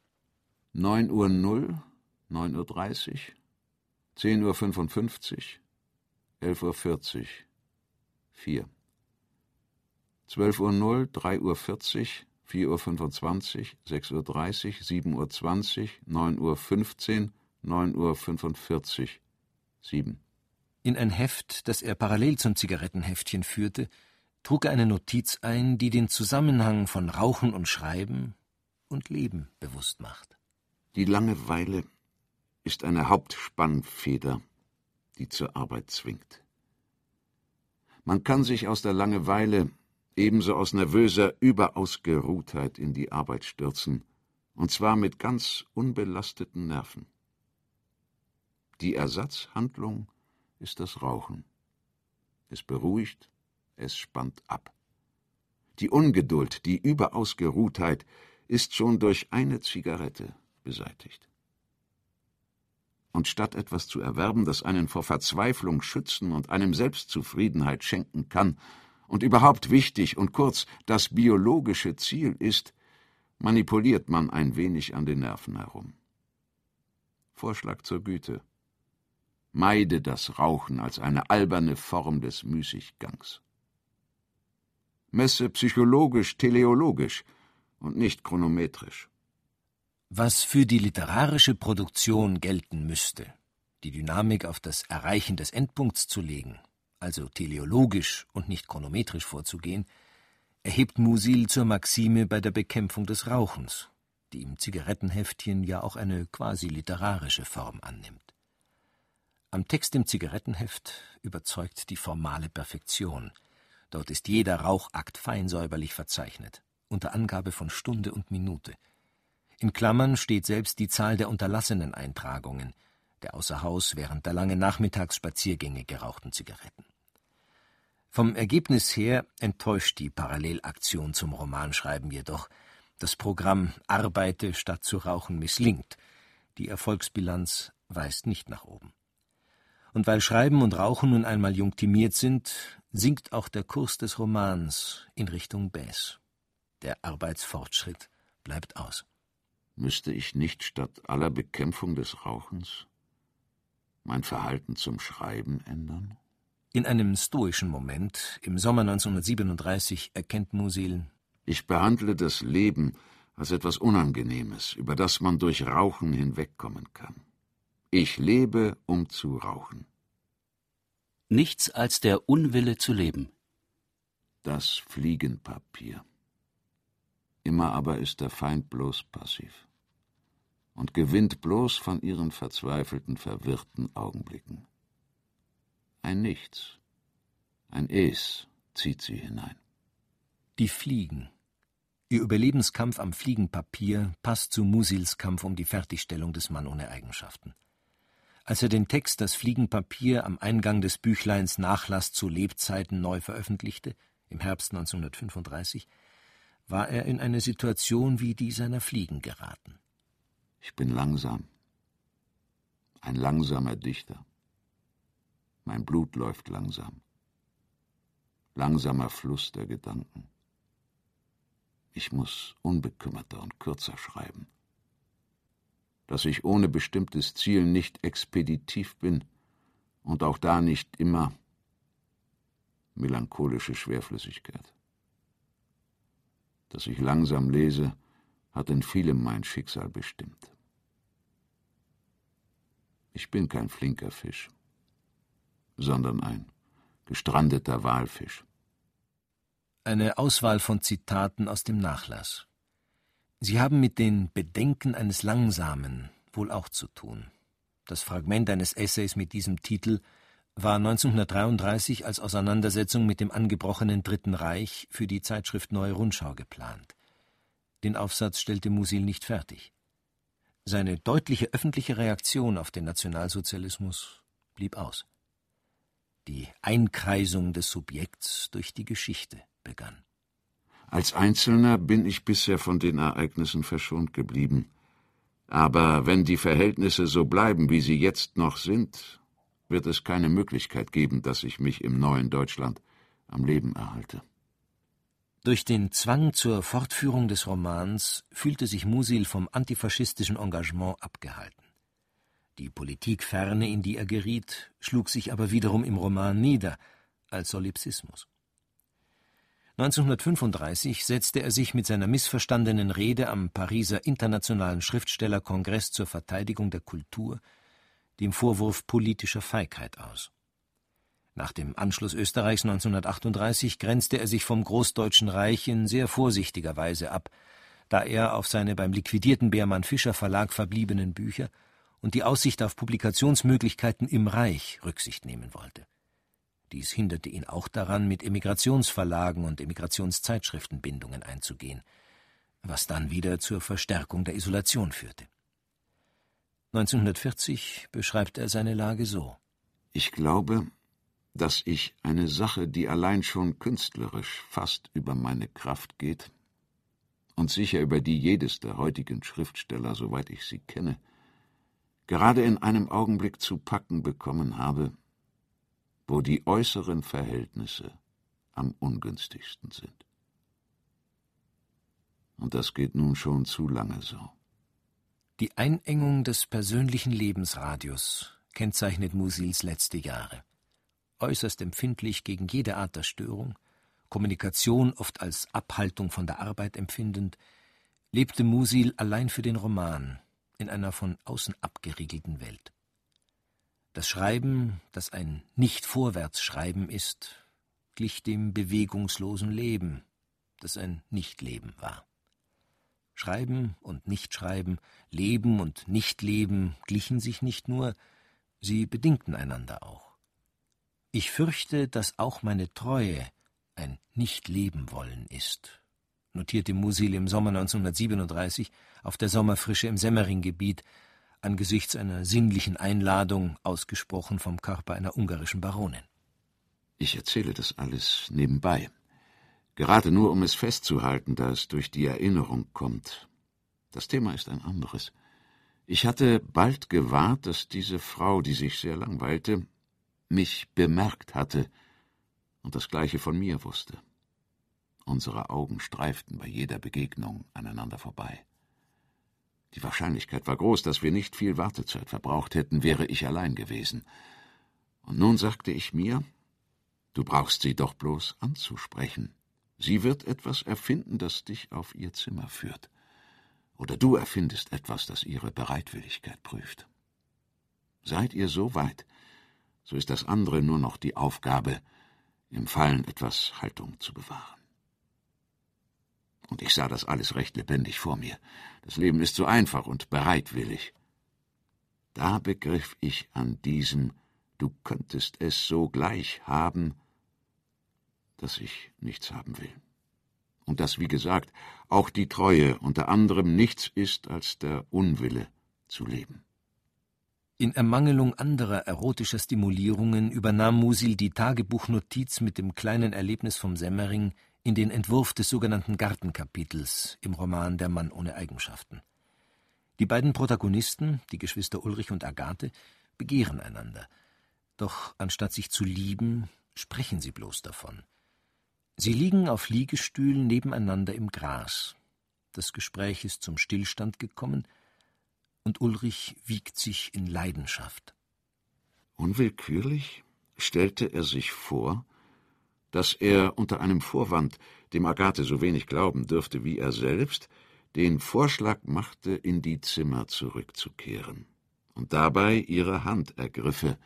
9 Uhr 0, 9 Uhr 30, 10 Uhr 55, 11 Uhr 40, 4. 12 Uhr 0, 3 Uhr 40, 4 Uhr 25, 6 Uhr 30, 7 Uhr 20, 9 Uhr 15, 9 Uhr 45, 7. In ein Heft, das er parallel zum Zigarettenheftchen führte, trug er eine Notiz ein, die den Zusammenhang von Rauchen und Schreiben und Leben bewusst macht. Die Langeweile ist eine Hauptspannfeder, die zur Arbeit zwingt. Man kann sich aus der Langeweile ebenso aus nervöser Überausgeruhtheit in die Arbeit stürzen, und zwar mit ganz unbelasteten Nerven. Die Ersatzhandlung ist das Rauchen. Es beruhigt, es spannt ab. Die Ungeduld, die Überausgeruhtheit ist schon durch eine Zigarette beseitigt. Und statt etwas zu erwerben, das einen vor Verzweiflung schützen und einem Selbstzufriedenheit schenken kann, und überhaupt wichtig und kurz das biologische Ziel ist, manipuliert man ein wenig an den Nerven herum. Vorschlag zur Güte. Meide das Rauchen als eine alberne Form des Müßiggangs. Messe psychologisch, teleologisch und nicht chronometrisch. Was für die literarische Produktion gelten müsste, die Dynamik auf das Erreichen des Endpunkts zu legen, also teleologisch und nicht chronometrisch vorzugehen, erhebt Musil zur Maxime bei der Bekämpfung des Rauchens, die im Zigarettenheftchen ja auch eine quasi literarische Form annimmt. Am Text im Zigarettenheft überzeugt die formale Perfektion. Dort ist jeder Rauchakt fein säuberlich verzeichnet, unter Angabe von Stunde und Minute. In Klammern steht selbst die Zahl der unterlassenen Eintragungen, der außer Haus während der langen Nachmittagsspaziergänge gerauchten Zigaretten. Vom Ergebnis her enttäuscht die Parallelaktion zum Romanschreiben jedoch. Das Programm Arbeite statt zu rauchen misslingt. Die Erfolgsbilanz weist nicht nach oben. Und weil Schreiben und Rauchen nun einmal jungtimiert sind, sinkt auch der Kurs des Romans in Richtung Bass. Der Arbeitsfortschritt bleibt aus. Müsste ich nicht statt aller Bekämpfung des Rauchens mein Verhalten zum Schreiben ändern? In einem stoischen Moment, im Sommer 1937, erkennt Musil, ich behandle das Leben als etwas Unangenehmes, über das man durch Rauchen hinwegkommen kann. Ich lebe, um zu rauchen. Nichts als der Unwille zu leben. Das Fliegenpapier. Immer aber ist der Feind bloß passiv und gewinnt bloß von ihren verzweifelten, verwirrten Augenblicken. Ein Nichts, ein Es zieht sie hinein. Die Fliegen. Ihr Überlebenskampf am Fliegenpapier passt zu Musils Kampf um die Fertigstellung des Mann ohne Eigenschaften. Als er den Text Das Fliegenpapier am Eingang des Büchleins Nachlass zu Lebzeiten neu veröffentlichte, im Herbst 1935, war er in eine Situation wie die seiner Fliegen geraten. Ich bin langsam, ein langsamer Dichter. Mein Blut läuft langsam. Langsamer Fluss der Gedanken. Ich muss unbekümmerter und kürzer schreiben. Dass ich ohne bestimmtes Ziel nicht expeditiv bin und auch da nicht immer melancholische Schwerflüssigkeit. Dass ich langsam lese, hat in vielem mein Schicksal bestimmt. Ich bin kein flinker Fisch sondern ein gestrandeter Walfisch. Eine Auswahl von Zitaten aus dem Nachlass. Sie haben mit den Bedenken eines langsamen, wohl auch zu tun. Das Fragment eines Essays mit diesem Titel war 1933 als Auseinandersetzung mit dem angebrochenen Dritten Reich für die Zeitschrift Neue Rundschau geplant. Den Aufsatz stellte Musil nicht fertig. Seine deutliche öffentliche Reaktion auf den Nationalsozialismus blieb aus. Die Einkreisung des Subjekts durch die Geschichte begann. Als Einzelner bin ich bisher von den Ereignissen verschont geblieben. Aber wenn die Verhältnisse so bleiben, wie sie jetzt noch sind, wird es keine Möglichkeit geben, dass ich mich im neuen Deutschland am Leben erhalte. Durch den Zwang zur Fortführung des Romans fühlte sich Musil vom antifaschistischen Engagement abgehalten. Die Politikferne, in die er geriet, schlug sich aber wiederum im Roman nieder als Solipsismus. 1935 setzte er sich mit seiner missverstandenen Rede am Pariser Internationalen Schriftstellerkongress zur Verteidigung der Kultur dem Vorwurf politischer Feigheit aus. Nach dem Anschluss Österreichs 1938 grenzte er sich vom Großdeutschen Reich in sehr vorsichtiger Weise ab, da er auf seine beim liquidierten Beermann Fischer Verlag verbliebenen Bücher und die Aussicht auf Publikationsmöglichkeiten im Reich Rücksicht nehmen wollte. Dies hinderte ihn auch daran, mit Emigrationsverlagen und Emigrationszeitschriften Bindungen einzugehen, was dann wieder zur Verstärkung der Isolation führte. 1940 beschreibt er seine Lage so: Ich glaube, dass ich eine Sache, die allein schon künstlerisch fast über meine Kraft geht und sicher über die jedes der heutigen Schriftsteller, soweit ich sie kenne, gerade in einem Augenblick zu packen bekommen habe, wo die äußeren Verhältnisse am ungünstigsten sind. Und das geht nun schon zu lange so. Die Einengung des persönlichen Lebensradius kennzeichnet Musils letzte Jahre äußerst empfindlich gegen jede Art der Störung, Kommunikation oft als Abhaltung von der Arbeit empfindend, lebte Musil allein für den Roman in einer von außen abgeriegelten Welt. Das Schreiben, das ein Nicht-Vorwärtsschreiben ist, glich dem bewegungslosen Leben, das ein Nichtleben war. Schreiben und Nichtschreiben, Leben und Nichtleben glichen sich nicht nur, sie bedingten einander auch. Ich fürchte, dass auch meine Treue ein Nicht-Leben-Wollen ist, notierte Musil im Sommer 1937 auf der Sommerfrische im Semmering-Gebiet angesichts einer sinnlichen Einladung, ausgesprochen vom Körper einer ungarischen Baronin. Ich erzähle das alles nebenbei, gerade nur um es festzuhalten, da es durch die Erinnerung kommt. Das Thema ist ein anderes. Ich hatte bald gewahrt, dass diese Frau, die sich sehr langweilte, mich bemerkt hatte und das gleiche von mir wusste. Unsere Augen streiften bei jeder Begegnung aneinander vorbei. Die Wahrscheinlichkeit war groß, dass wir nicht viel Wartezeit verbraucht hätten, wäre ich allein gewesen. Und nun sagte ich mir, du brauchst sie doch bloß anzusprechen. Sie wird etwas erfinden, das dich auf ihr Zimmer führt. Oder du erfindest etwas, das ihre Bereitwilligkeit prüft. Seid ihr so weit, so ist das andere nur noch die Aufgabe, im Fallen etwas Haltung zu bewahren. Und ich sah das alles recht lebendig vor mir. Das Leben ist so einfach und bereitwillig. Da begriff ich an diesem Du könntest es so gleich haben, dass ich nichts haben will. Und dass, wie gesagt, auch die Treue unter anderem nichts ist als der Unwille zu leben. In Ermangelung anderer erotischer Stimulierungen übernahm Musil die Tagebuchnotiz mit dem kleinen Erlebnis vom Semmering in den Entwurf des sogenannten Gartenkapitels im Roman Der Mann ohne Eigenschaften. Die beiden Protagonisten, die Geschwister Ulrich und Agathe, begehren einander. Doch anstatt sich zu lieben, sprechen sie bloß davon. Sie liegen auf Liegestühlen nebeneinander im Gras. Das Gespräch ist zum Stillstand gekommen, und Ulrich wiegt sich in Leidenschaft. Unwillkürlich stellte er sich vor, dass er unter einem Vorwand, dem Agathe so wenig glauben dürfte wie er selbst, den Vorschlag machte, in die Zimmer zurückzukehren und dabei ihre Hand ergriffe,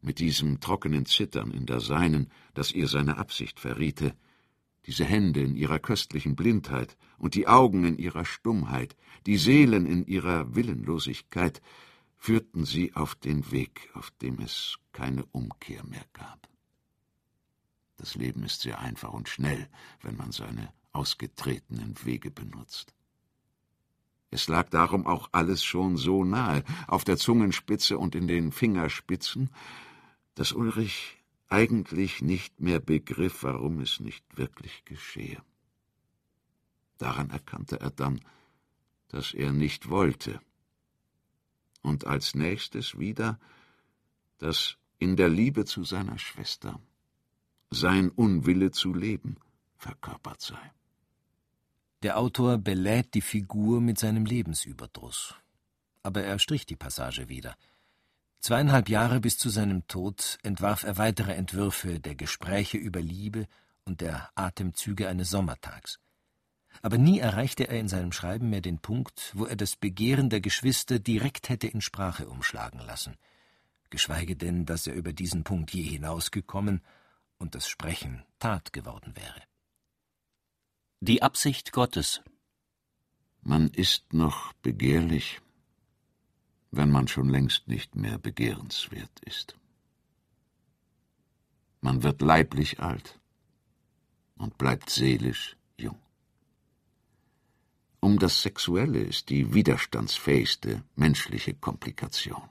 mit diesem trockenen Zittern in der seinen, das ihr seine Absicht verriete, diese Hände in ihrer köstlichen Blindheit und die Augen in ihrer Stummheit, die Seelen in ihrer Willenlosigkeit, führten sie auf den Weg, auf dem es keine Umkehr mehr gab. Das Leben ist sehr einfach und schnell, wenn man seine ausgetretenen Wege benutzt. Es lag darum auch alles schon so nahe, auf der Zungenspitze und in den Fingerspitzen, dass Ulrich eigentlich nicht mehr begriff, warum es nicht wirklich geschehe. Daran erkannte er dann, dass er nicht wollte. Und als nächstes wieder, dass in der Liebe zu seiner Schwester sein Unwille zu leben verkörpert sei. Der Autor belädt die Figur mit seinem Lebensüberdruss. Aber er strich die Passage wieder. Zweieinhalb Jahre bis zu seinem Tod entwarf er weitere Entwürfe der Gespräche über Liebe und der Atemzüge eines Sommertags. Aber nie erreichte er in seinem Schreiben mehr den Punkt, wo er das Begehren der Geschwister direkt hätte in Sprache umschlagen lassen, geschweige denn, dass er über diesen Punkt je hinausgekommen und das Sprechen Tat geworden wäre. Die Absicht Gottes. Man ist noch begehrlich, wenn man schon längst nicht mehr begehrenswert ist. Man wird leiblich alt und bleibt seelisch jung. Um das Sexuelle ist die widerstandsfähigste menschliche Komplikation.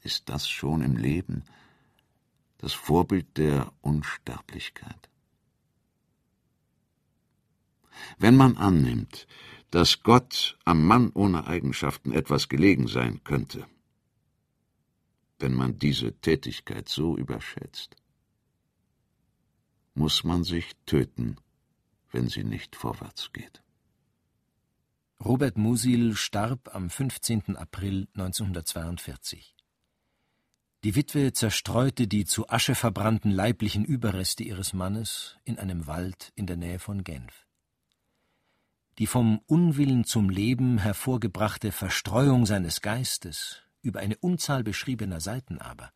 Ist das schon im Leben das Vorbild der Unsterblichkeit? Wenn man annimmt, dass Gott am Mann ohne Eigenschaften etwas gelegen sein könnte. Wenn man diese Tätigkeit so überschätzt, muss man sich töten, wenn sie nicht vorwärts geht. Robert Musil starb am 15. April 1942. Die Witwe zerstreute die zu Asche verbrannten leiblichen Überreste ihres Mannes in einem Wald in der Nähe von Genf. Die vom Unwillen zum Leben hervorgebrachte Verstreuung seines Geistes über eine Unzahl beschriebener Seiten aber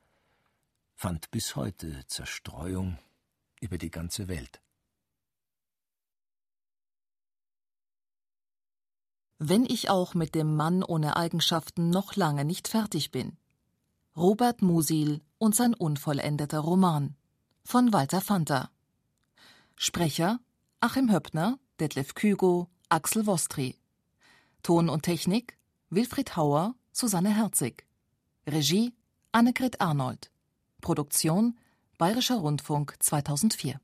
fand bis heute Zerstreuung über die ganze Welt. Wenn ich auch mit dem Mann ohne Eigenschaften noch lange nicht fertig bin. Robert Musil und sein unvollendeter Roman von Walter Fanta. Sprecher Achim Höppner, Detlef Kügo, Axel Wostri. Ton und Technik Wilfried Hauer, Susanne Herzig. Regie Annegret Arnold. Produktion Bayerischer Rundfunk 2004